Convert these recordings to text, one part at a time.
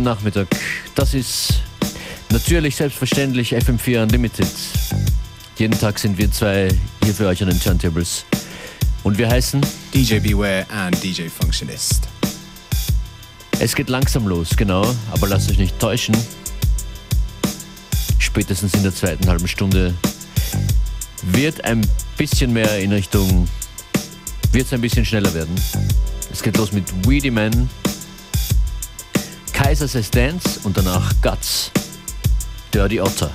guten Nachmittag. Das ist natürlich selbstverständlich FM4 Unlimited. Jeden Tag sind wir zwei hier für euch an den Turntables. Und wir heißen DJ Beware and DJ Functionist. Es geht langsam los, genau, aber lasst euch nicht täuschen. Spätestens in der zweiten halben Stunde wird ein bisschen mehr in Richtung, wird es ein bisschen schneller werden. Es geht los mit Weedy Man, Kaiser Says Dance und danach Guts, Dirty Otter.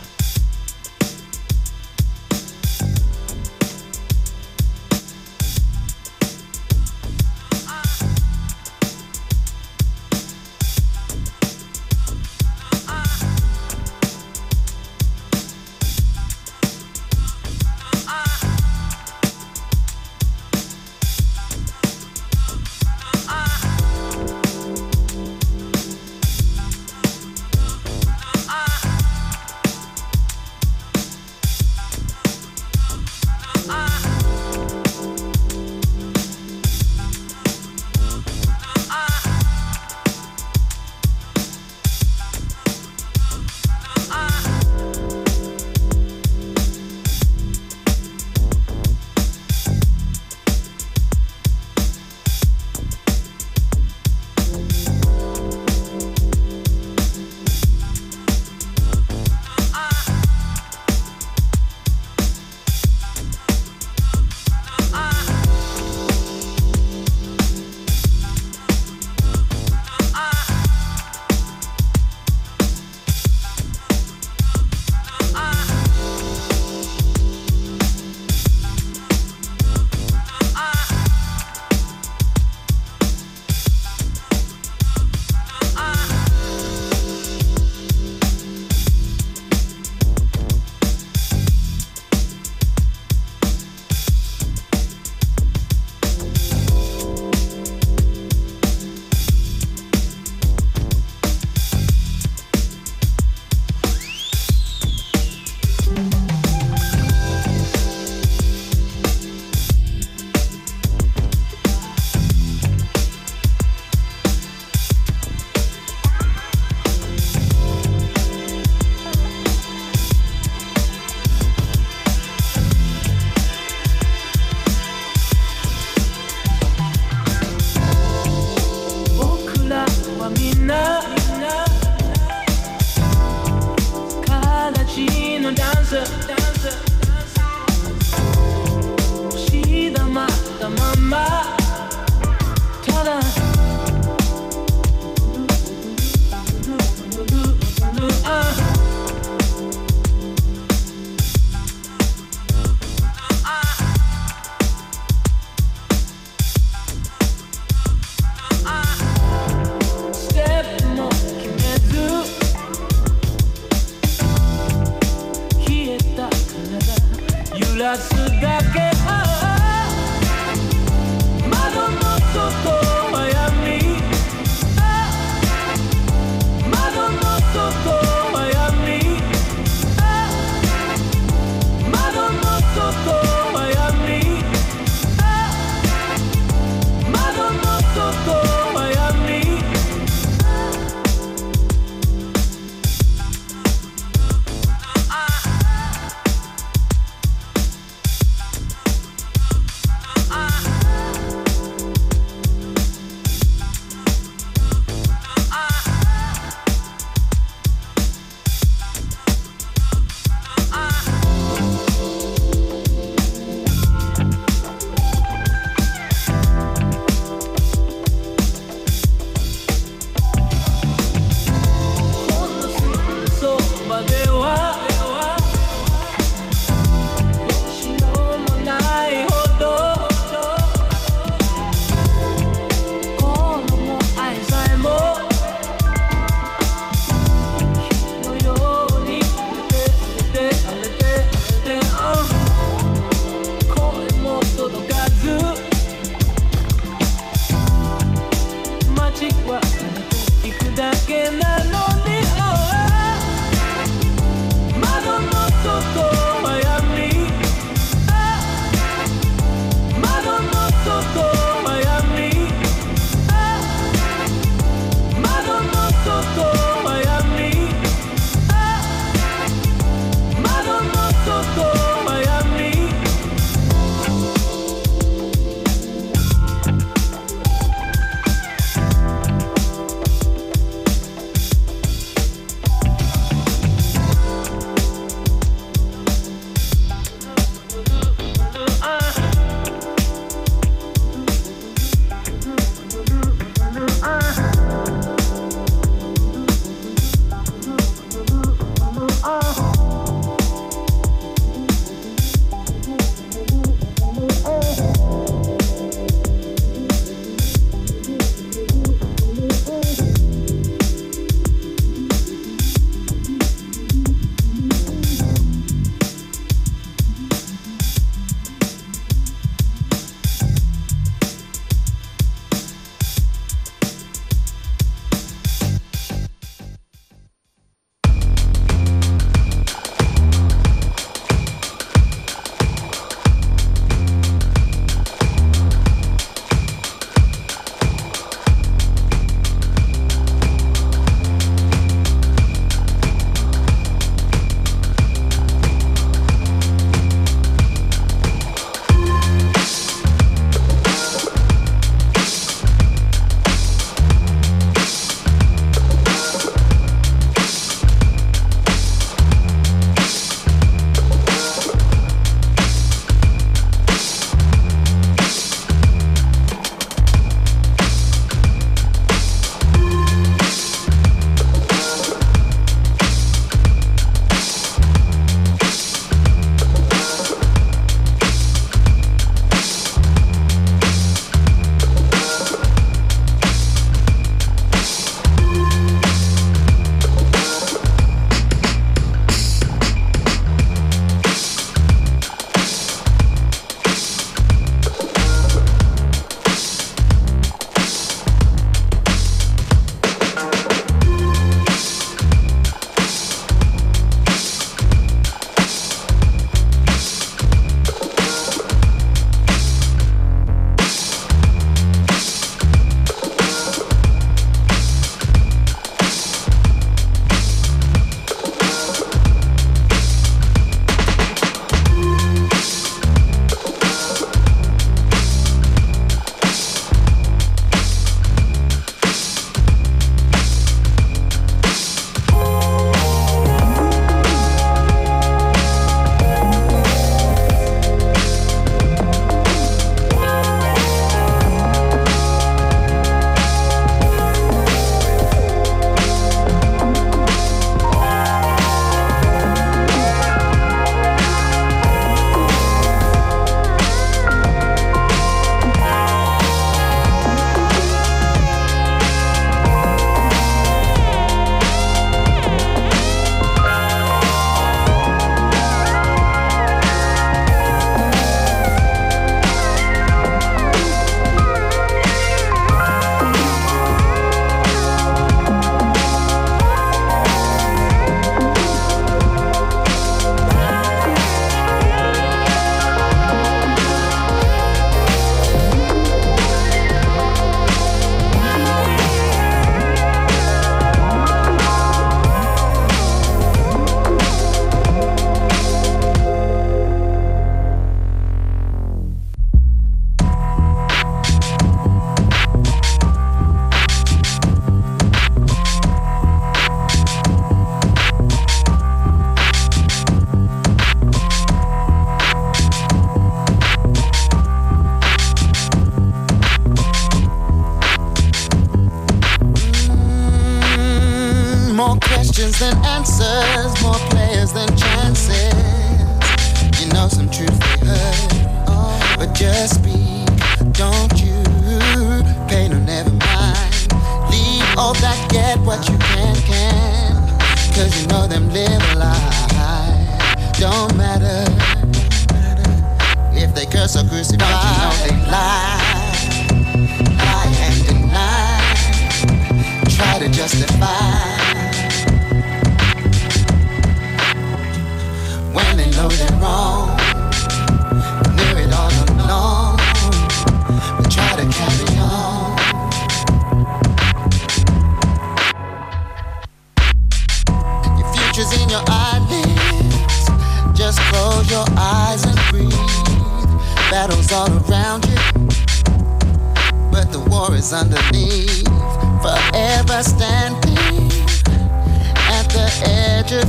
Of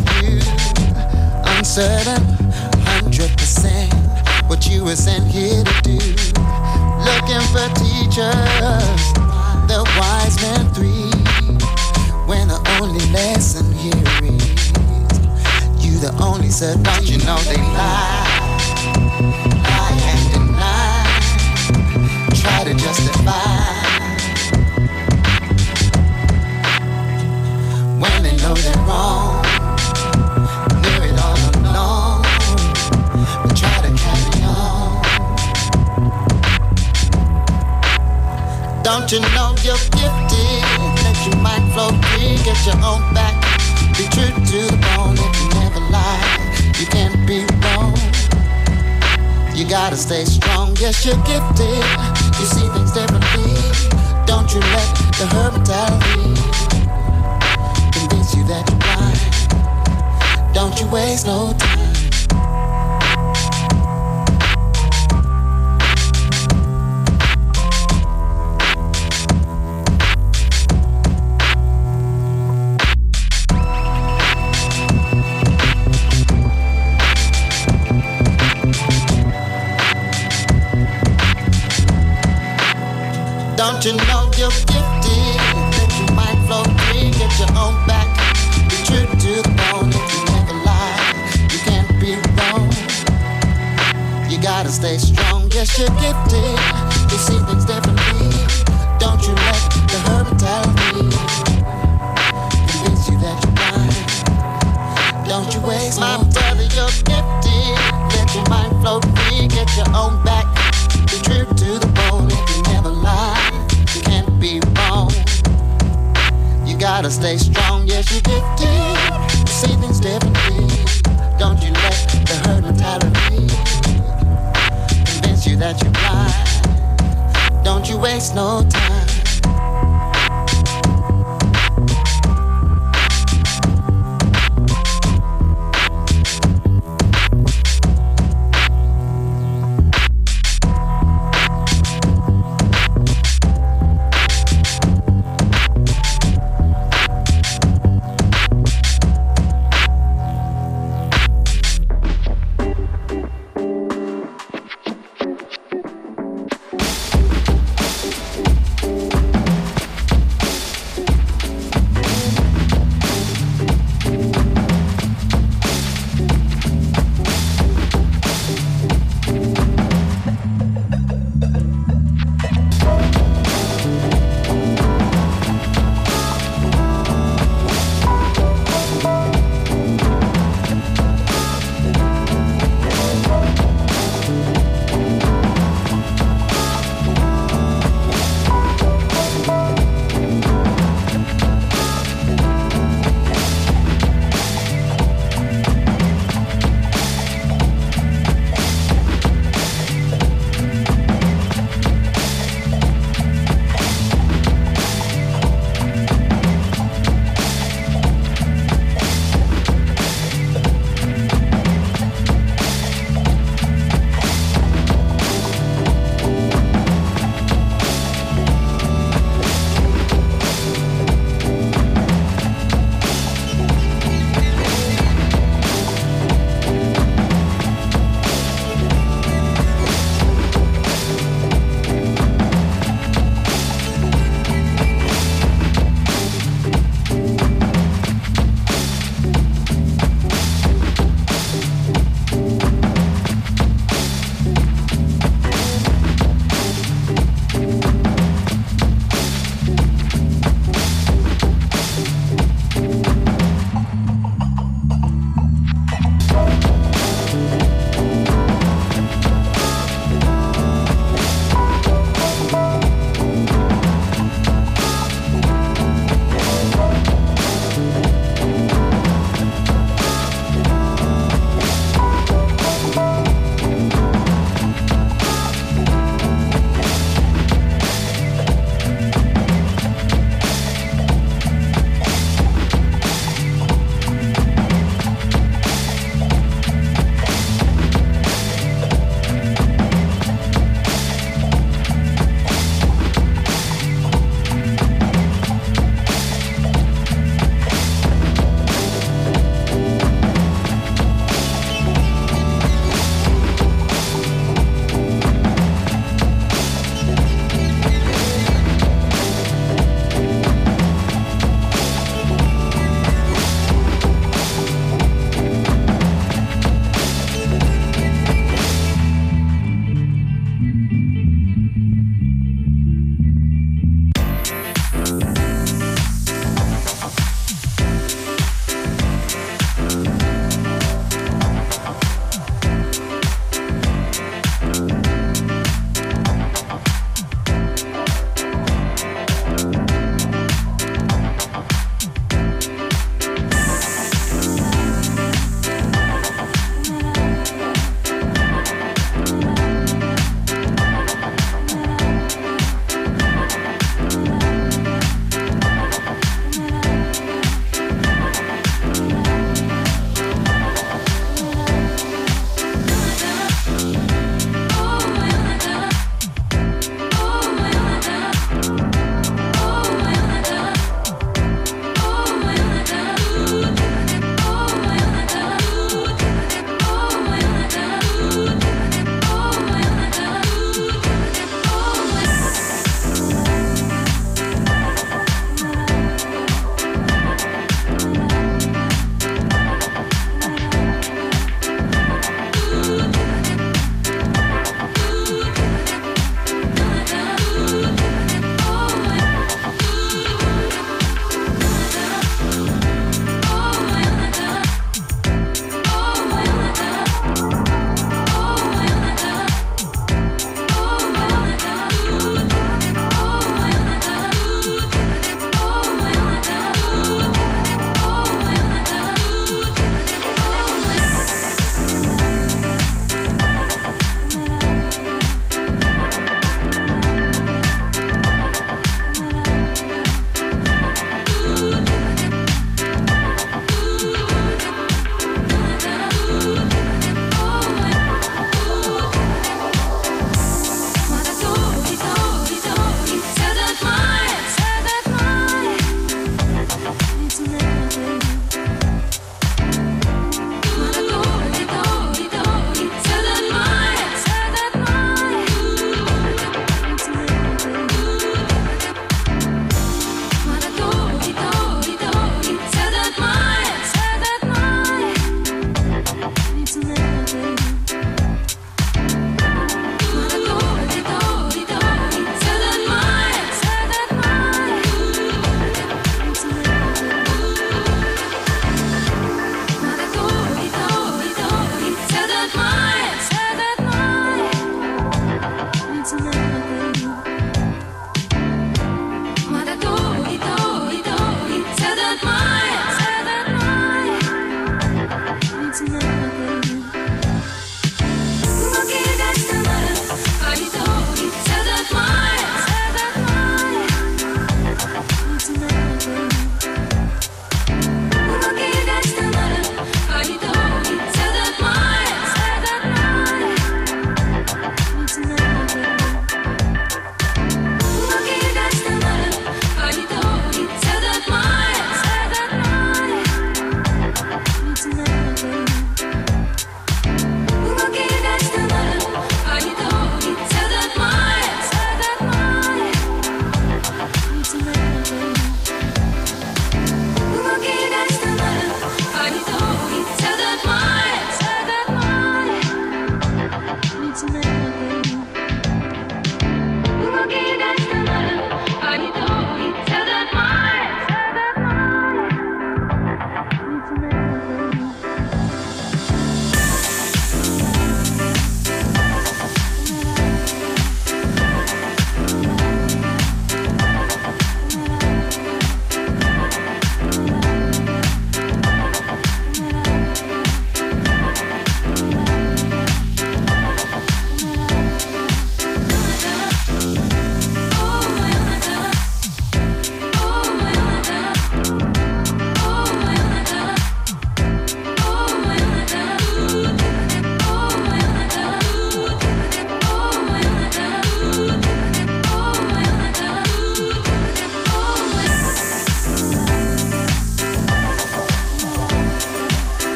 uncertain, hundred percent what you were sent here to do. Looking for teachers, the wise men three. When the only lesson here is you, the only said, don't you know they lie, lie and deny, try to justify. When they know they're wrong. Don't you know you're gifted? That you might flow free, get your own back. Be true to the bone if you never lie. You can't be wrong. You gotta stay strong. Yes, you're gifted. You see things differently. Don't you let the herd mentality convince you that you're blind. Don't you waste no time. You know you're gifted. That you might flow free, get your own back. Be true to the bone if you never lie. You can't be wrong. You gotta stay strong. Yes, you're gifted. You see things differently. Don't you let the hurt mentality convince you that you're blind. Don't you waste my brother, you're gifted. Let your mind flow free, get your own back. Be true to the gotta stay strong, yes, you did. You see things differently. Don't you let the herd mentality convince you that you're blind. Don't you waste no time.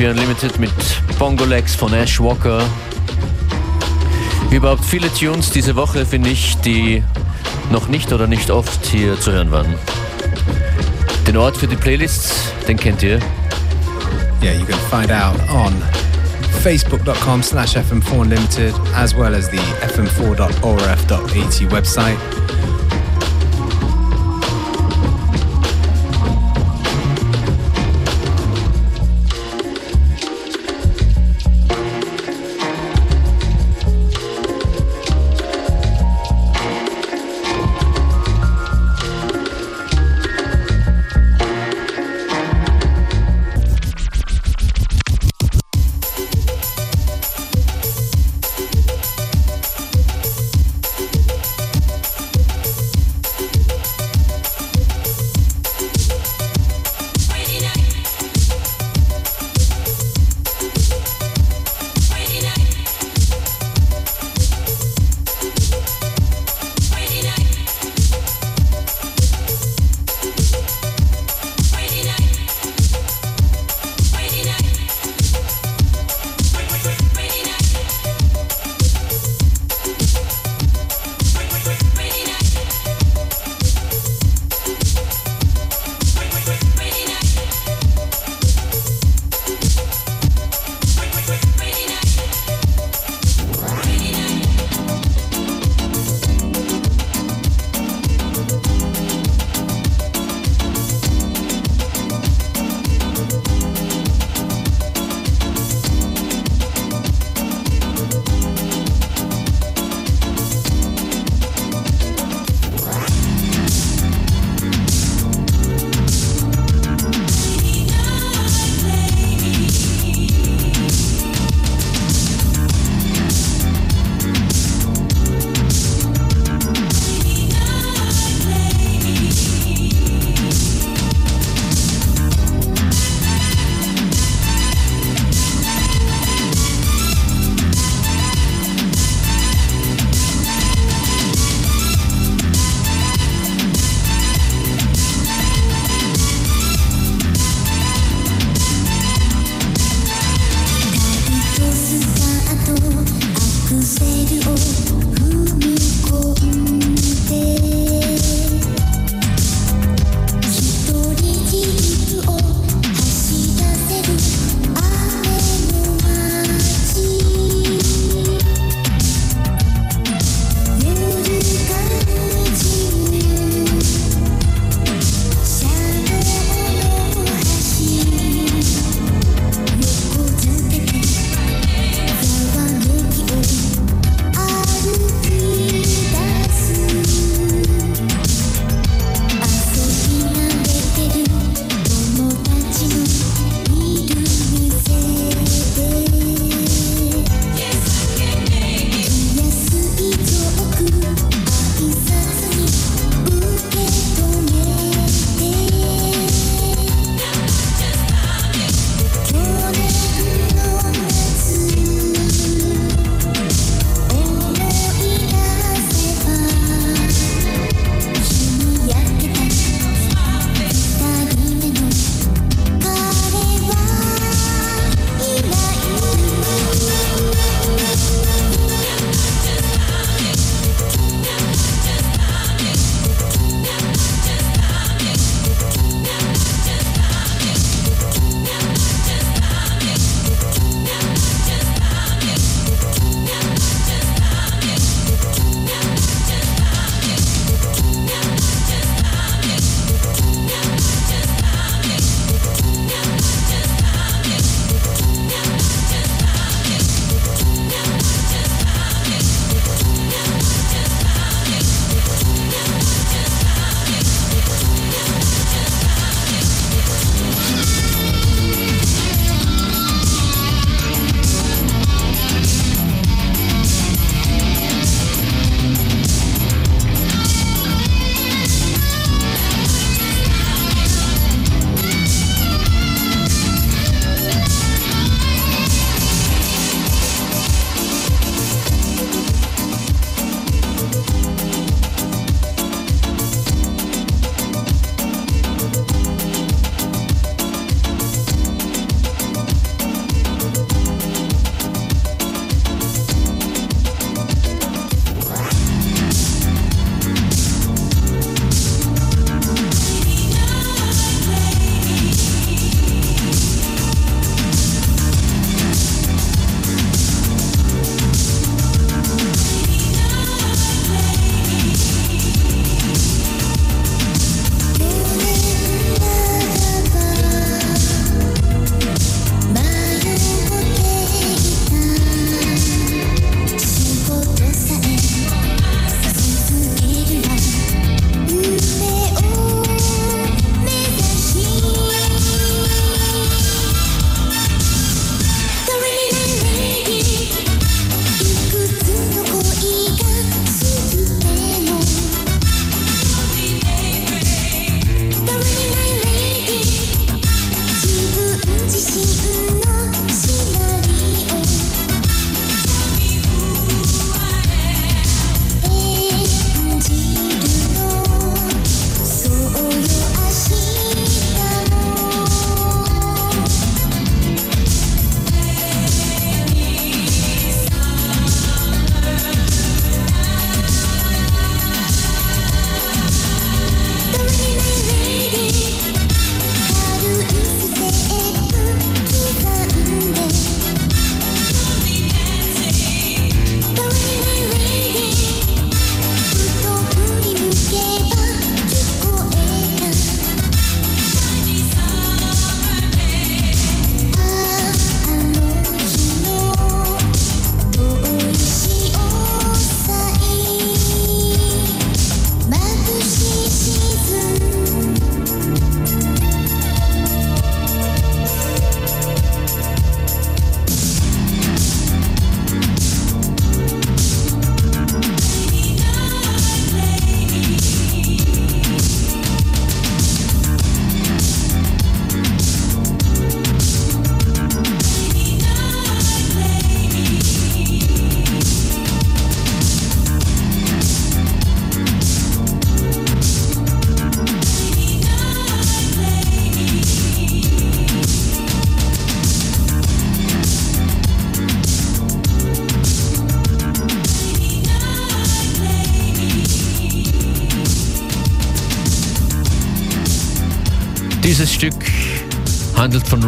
FM4 Unlimited mit Bongo Legs von Ash Walker. Überhaupt viele Tunes diese Woche, finde ich, die noch nicht oder nicht oft hier zu hören waren. Den Ort für die Playlists, den kennt ihr. Yeah, you can find out on facebook.com slash fm4 unlimited as well as the fm4.orf.at website.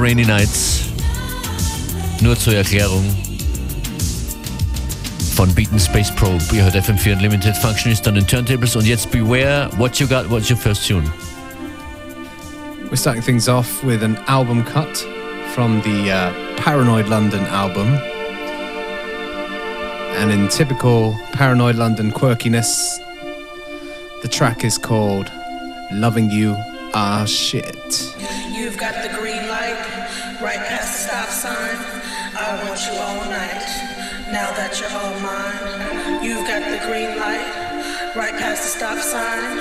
Rainy Nights. Nur zur Erklärung. Von Beaten Space Probe. Ihr hört FM4 Unlimited Functionist on den Turntables und jetzt Beware What You Got, what's your first tune? We're starting things off with an album cut from the uh, Paranoid London album. And in typical Paranoid London quirkiness, the track is called Loving You Ah Shit. All mine. You've got the green light right past the stop sign.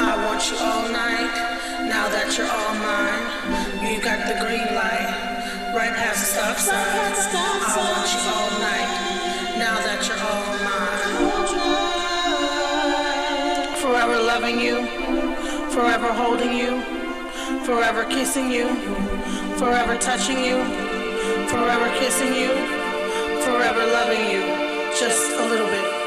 I want you all night. Now that you're all mine. You've got the green light right past the stop sign. I want you all night. Now that you're all mine. Forever loving you. Forever holding you forever kissing you, forever touching you, forever kissing you, forever loving you, just a little bit.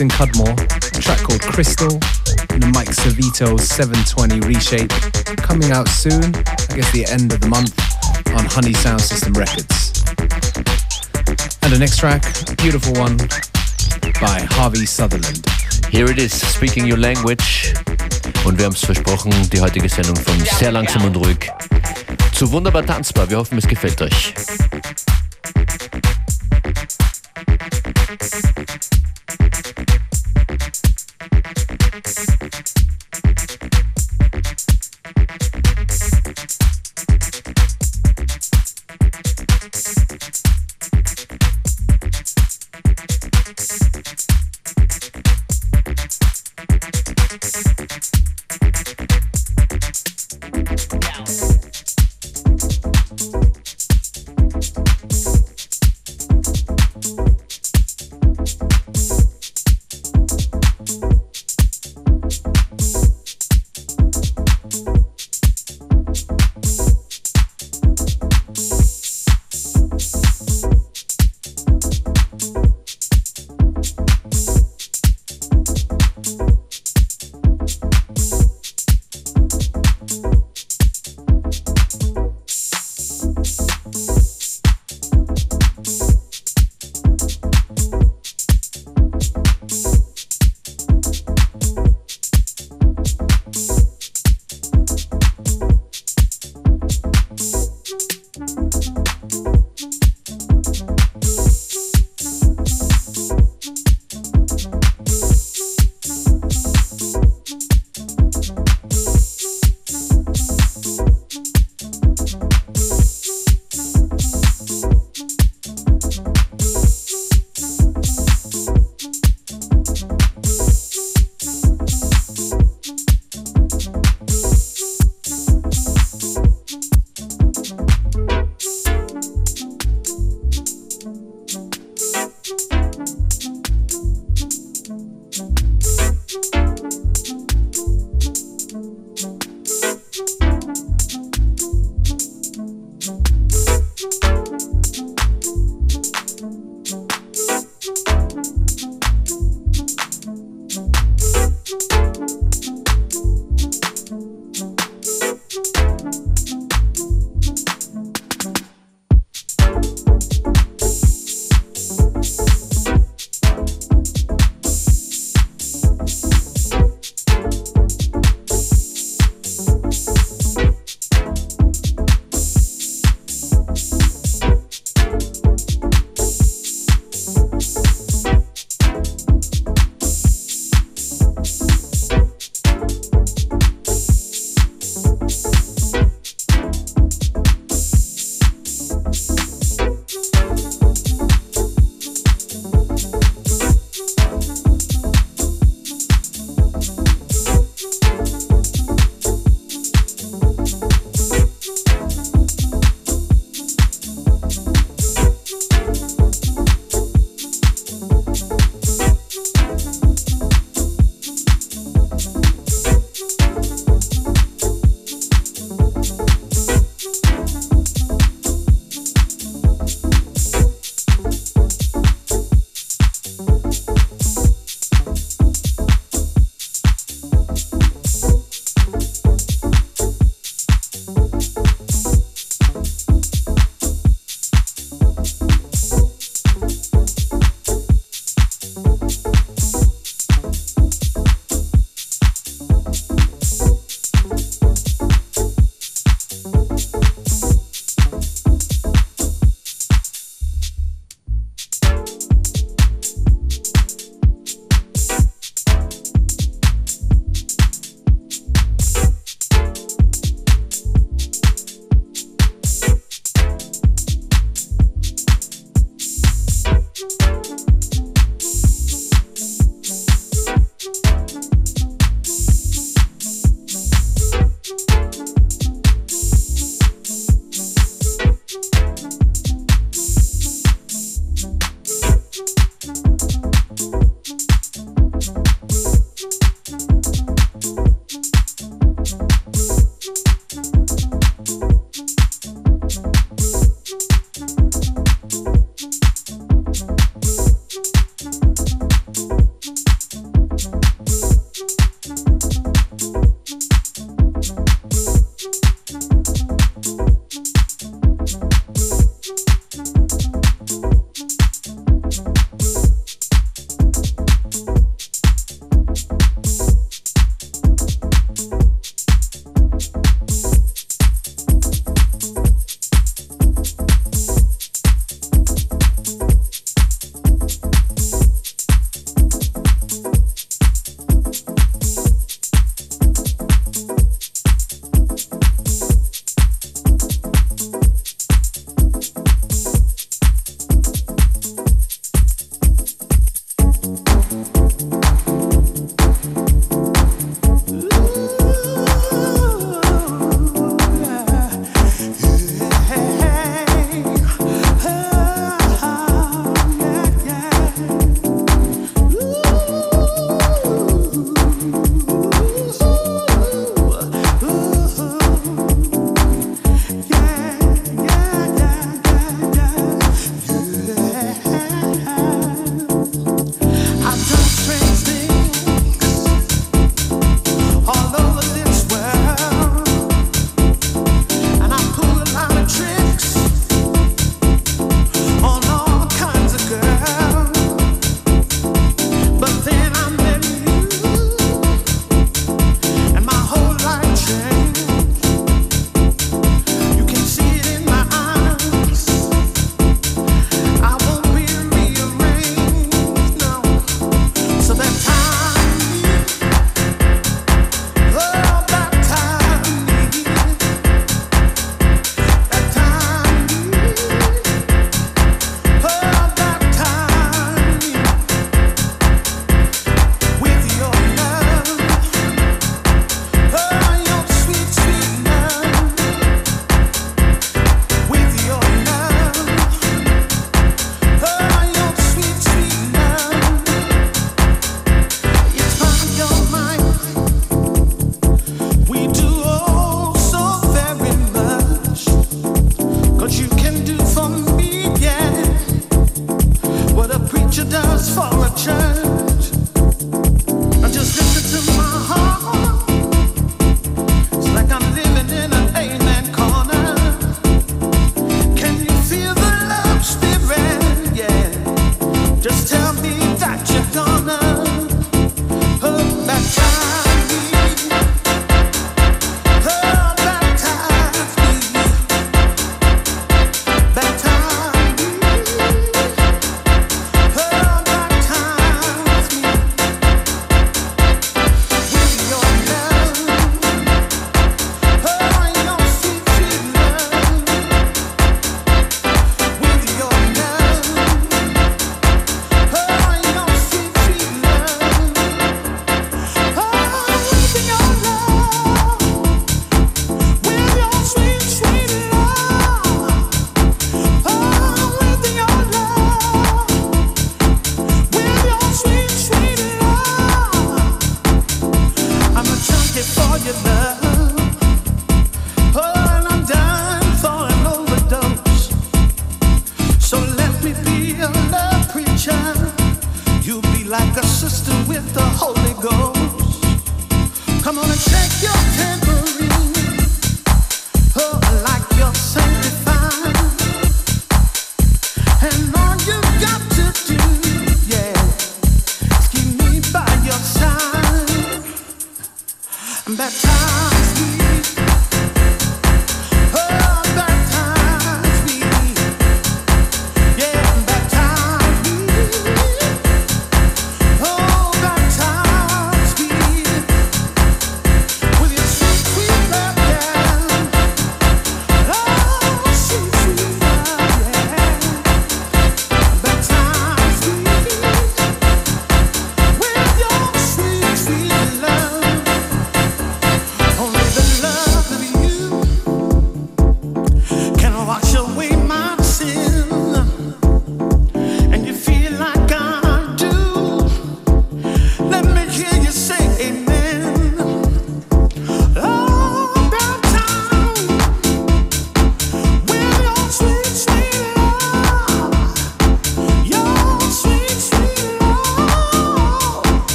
Justin Cudmore, a track called Crystal, and the Mike Servito 720 reshape, coming out soon, I guess the end of the month, on Honey Sound System Records. And the next track, a beautiful one by Harvey Sutherland. Here it is, Speaking Your Language. Und wir haben es versprochen, die heutige Sendung von sehr langsam und ruhig zu wunderbar tanzbar. Wir hoffen, es gefällt euch.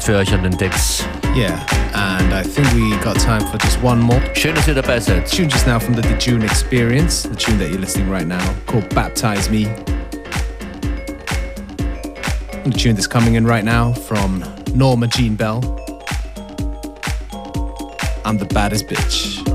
Beware and Functionist für euch an den Decks. Yeah, and I think we got time for just one more. Schön, dass ihr dabei seid. Tune just now from the June Experience, the tune that you're listening right now, called Baptize Me. And the tune that's coming in right now from Norma Jean Bell. I'm the baddest bitch.